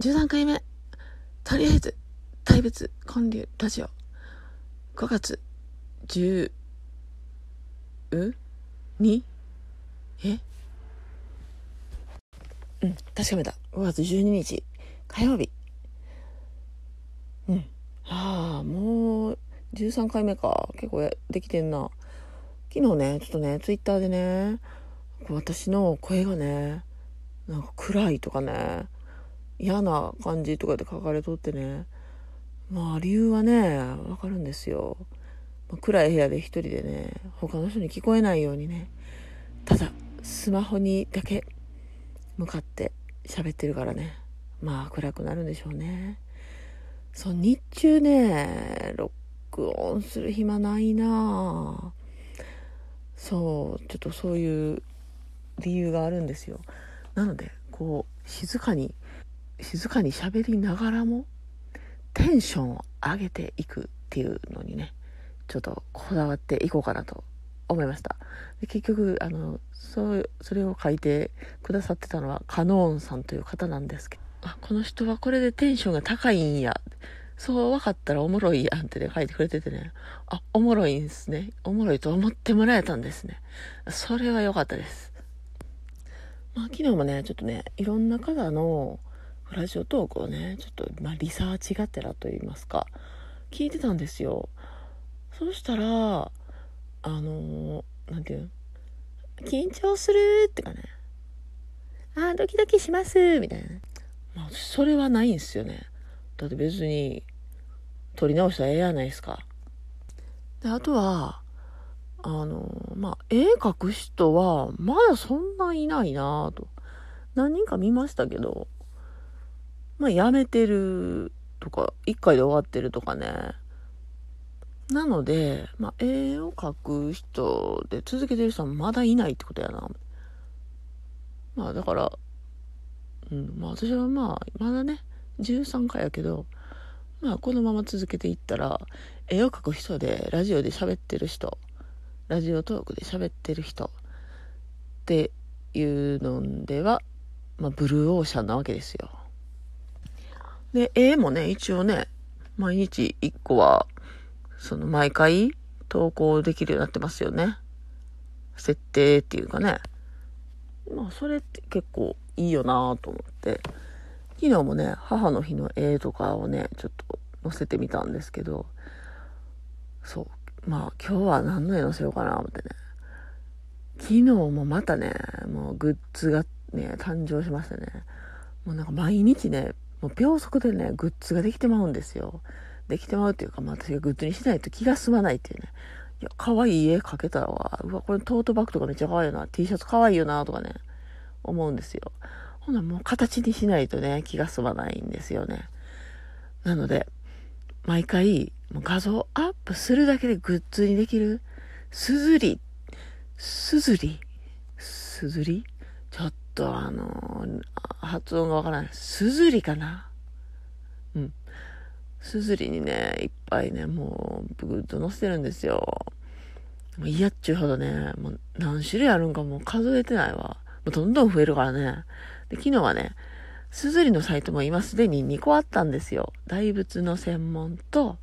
13回目。とりあえず、大仏建立ラジオ。5月10、う？にえ？うん、確かめた。5月12日、火曜日。うん。ああ、もう、13回目か。結構できてんな。昨日ね、ちょっとね、ツイッターでね、私の声がね、なんか暗いとかね、嫌な感じとかで書かれとってね、まあ理由はね、わかるんですよ。まあ暗い部屋で一人でね、他の人に聞こえないようにね、ただスマホにだけ向かって喋ってるからね、まあ暗くなるんでしょうね。そう、日中ね、録音する暇ないなそう、ちょっとそういう理由があるんですよ。なので、こう、静かに、静かに喋りながらも、テンションを上げていくっていうのにね、ちょっとこだわっていこうかなと思いました。で結局、あの、そう、それを書いてくださってたのは、カノーンさんという方なんですけど、あ、この人はこれでテンションが高いんや。そう分かったらおもろいやんってね、書いてくれててね。あ、おもろいんすね。おもろいと思ってもらえたんですね。それは良かったです。まあ、昨日もね、ちょっとね、いろんな方のラジオトークをね、ちょっと、まあ、リサーチがてらと言いますか、聞いてたんですよ。そしたら、あのーなんていうの？緊張するってかね、あー、ドキドキしますみたいな。まあ、それはないんですよね。だって別に、撮り直したらええやないですか。で、あとは、あの、まあ、絵描く人は、まだそんないないなと。何人か見ましたけど、まあ、やめてるとか、一回で終わってるとかね。なので、まあ、絵を描く人で続けてる人はまだいないってことやな。まあ、だから、うん、まあ私はまあ、まだね、13回やけど、まあこのまま続けていったら、絵を描く人で、ラジオで喋ってる人、ラジオトークで喋ってる人っていうのでは、まあブルーオーシャンなわけですよ。で、絵もね、一応ね、毎日1個は、その毎回投稿できるようになってますよね。設定っていうかね。まあそれって結構いいよなと思って。昨日もね、母の日の絵とかをね、ちょっと載せてみたんですけど、そう。まあ今日は何の絵載せようかな思ってね。昨日もまたね、もうグッズがね、誕生しましたね。もうなんか毎日ね、もう秒速でね、グッズができてまうんですよ。できてまうっていうか、まあ私がグッズにしないと気が済まないっていうね。いや、可愛い絵描けたわ。うわ、これトートバッグとかめっちゃ可愛いよな。T シャツ可愛いよな、とかね、思うんですよ。ほな、もう形にしないとね、気が済まないんですよね。なので、毎回、もう画像アップするだけでグッズにできる、すずり、すずり、すずり？ちょっとあの発音がわからない。すずりかな？うん。すずりにね、いっぱいね、もう、グッズ載せてるんですよ。もう嫌っちゅうほどね、もう何種類あるんかもう数えてないわ。もうどんどん増えるからね。で、昨日はね、すずりのサイトも今すでに2個あったんですよ。大仏の専門と、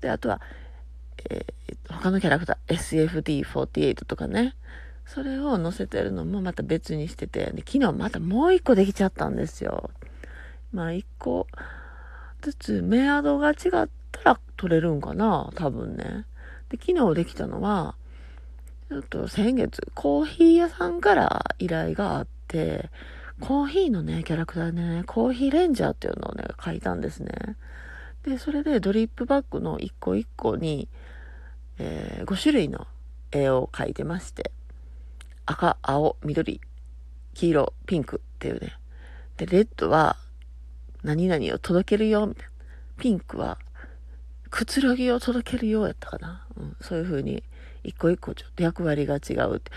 で、あとは、えー他のキャラクター、SFD48 とかね。それを載せてるのもまた別にしてて、で昨日またもう1個できちゃったんですよ。まあ1個ずつメアドが違ったら取れるんかな多分ね。で、昨日できたのは、ちょっと先月、コーヒー屋さんから依頼があって、コーヒーのね、キャラクターでね、コーヒーレンジャーっていうのをね、書いたんですね。で、それでドリップバッグの一個一個に、えー5種類の絵を描いてまして、赤、青、緑、黄色、ピンクっていうね。で、レッドは、何々を届けるよ、みたいな。ピンクは、くつろぎを届けるようやったかな。うん、そういう風に、一個一個ちょっと役割が違うって。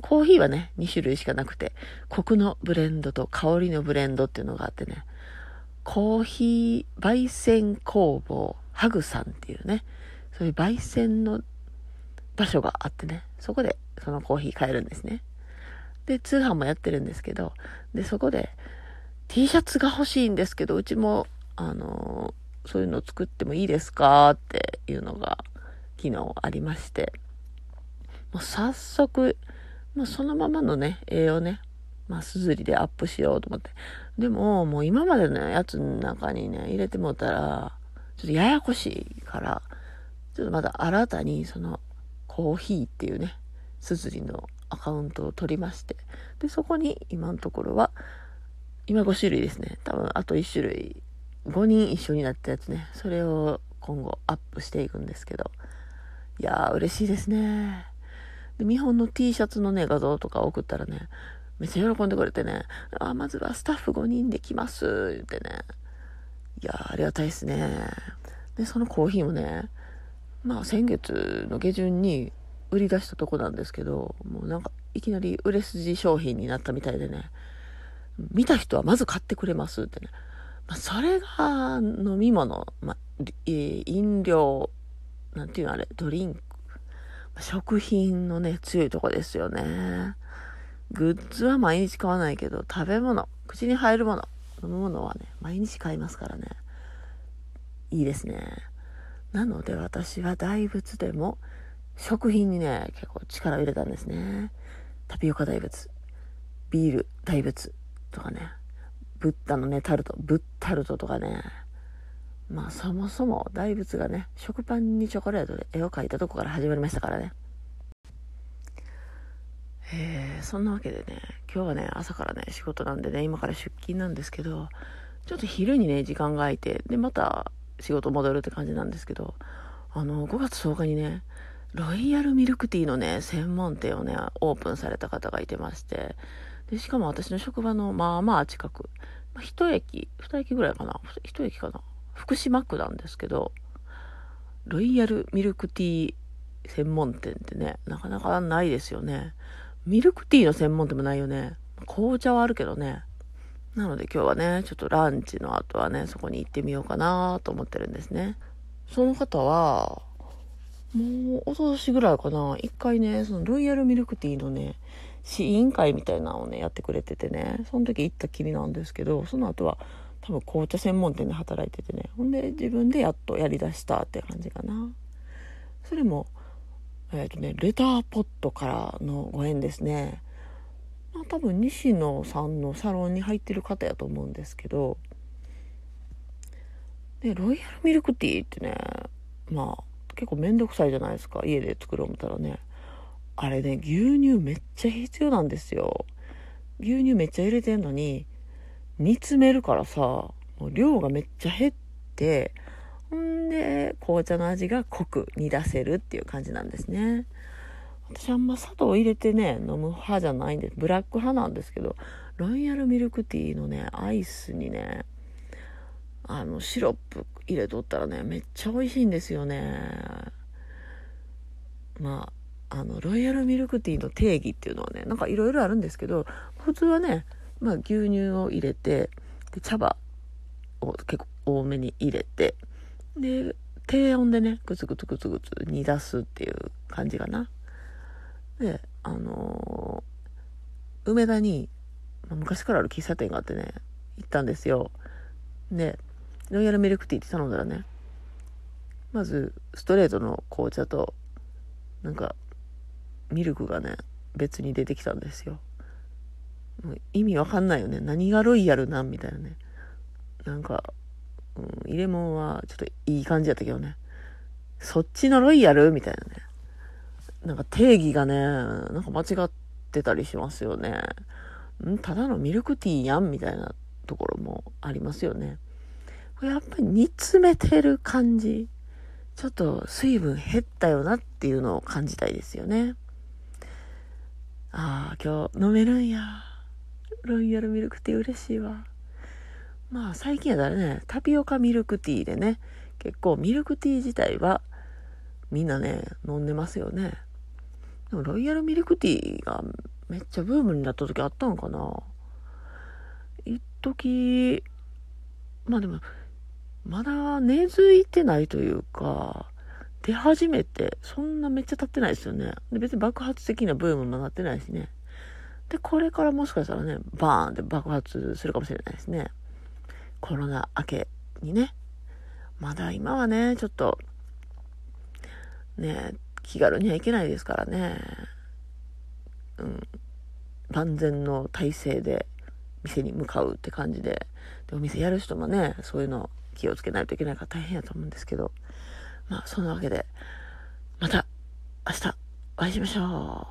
コーヒーはね、2種類しかなくて、コクのブレンドと香りのブレンドっていうのがあってね、コーヒー焙煎工房ハグさんっていうね、そういう焙煎の場所があってね、そこでそのコーヒー買えるんですね。で、通販もやってるんですけど、で、そこで T シャツが欲しいんですけど、うちも、あのー、そういうの作ってもいいですかっていうのが昨日ありまして、もう早速、もうそのままのね、絵をね、まあ、すずりでアップしようと思って。でも、もう今までのやつの中にね、入れてもうたら、ちょっとややこしいから、ちょっとまだ新たにその、コーヒーっていうね、すずりのアカウントを取りまして、で、そこに今のところは、今5種類ですね。多分あと1種類、5人一緒になったやつね。それを今後アップしていくんですけど。いやー、嬉しいですね。で、見本の T シャツのね、画像とか送ったらね、めっちゃ喜んでくれてね、あ、まずはスタッフ5人で来ます、言ってね。いや、ありがたいですね。で、そのコーヒーもね、まあ先月の下旬に売り出したとこなんですけど、もうなんかいきなり売れ筋商品になったみたいでね、見た人はまず買ってくれますってね。まあ、それが飲み物、まあ、飲料、なんていうのあれ、ドリンク、食品のね、強いとこですよね。グッズは毎日買わないけど、食べ物、口に入るもの、飲むものはね、毎日買いますからね。いいですね。なので私は大仏でも食品にね、結構力を入れたんですね。タピオカ大仏、ビール大仏とかね、ブッダのね、タルト、ブッタルトとかね、まあそもそも大仏がね、食パンにチョコレートで絵を描いたとこから始まりましたからね。えー、そんなわけでね、今日はね、朝からね、仕事なんでね、今から出勤なんですけど、ちょっと昼にね、時間が空いて、で、また仕事戻るって感じなんですけど、あの、5月10日にね、ロイヤルミルクティーのね、専門店をね、オープンされた方がいてまして、で、しかも私の職場のまあまあ近く、まあ、一駅、二駅ぐらいかな、一駅かな、福島区なんですけど、ロイヤルミルクティー専門店ってね、なかなかないですよね。ミルクティーの専門店もないよね。紅茶はあるけどね。なので今日はね、ちょっとランチの後はね、そこに行ってみようかなと思ってるんですね。その方は、もう、おととしぐらいかな、一回ね、そのロイヤルミルクティーのね、試飲会みたいなのをね、やってくれててね、その時行ったきりなんですけど、その後は多分紅茶専門店で働いててね、ほんで自分でやっとやりだしたって感じかな。それも、えっ、ー、とね、レターポットからのご縁ですね。まあ多分西野さんのサロンに入ってる方やと思うんですけど、で、ロイヤルミルクティーってね、まあ結構めんどくさいじゃないですか。家で作ろう思ったらね。あれね、牛乳めっちゃ必要なんですよ。牛乳めっちゃ入れてんのに、煮詰めるからさ、もう量がめっちゃ減って、んで、紅茶の味が濃く煮出せるっていう感じなんですね。私あんま砂糖入れてね、飲む派じゃないんです、ブラック派なんですけど、ロイヤルミルクティーのね、アイスにね、あの、シロップ入れとったらね、めっちゃ美味しいんですよね。まあ、あの、ロイヤルミルクティーの定義っていうのはね、なんかいろいろあるんですけど、普通はね、まあ牛乳を入れて、で茶葉を結構多めに入れて、で、低温でね、グツグツグツグツ煮出すっていう感じかな。で、あのー、梅田に、まあ、昔からある喫茶店があってね、行ったんですよ。で、ロイヤルミルクティーって頼んだらね、まず、ストレートの紅茶と、なんか、ミルクがね、別に出てきたんですよ。もう意味わかんないよね。何がロイヤルなんみたいなね。なんか、うん、入れ物はちょっといい感じやったけどね。そっちのロイヤルみたいなね。なんか定義がね、なんか間違ってたりしますよね。ん？ただのミルクティーやんみたいなところもありますよね。これやっぱり煮詰めてる感じ。ちょっと水分減ったよなっていうのを感じたいですよね。ああ、今日飲めるんや。ロイヤルミルクティー嬉しいわ。まあ最近やったらね、タピオカミルクティーでね、結構ミルクティー自体はみんなね、飲んでますよね。でもロイヤルミルクティーがめっちゃブームになった時あったんかな一時まあでも、まだ根付いてないというか、出始めて、そんなめっちゃ経ってないですよね。で別に爆発的なブームもなってないしね。で、これからもしかしたらね、バーンって爆発するかもしれないですね。コロナ明けにね。まだ今はね、ちょっと、ね、気軽には行けないですからね。うん。万全の体制で店に向かうって感じで。で、お店やる人もね、そういうの気をつけないといけないから大変やと思うんですけど。まあ、そんなわけで、また明日お会いしましょう。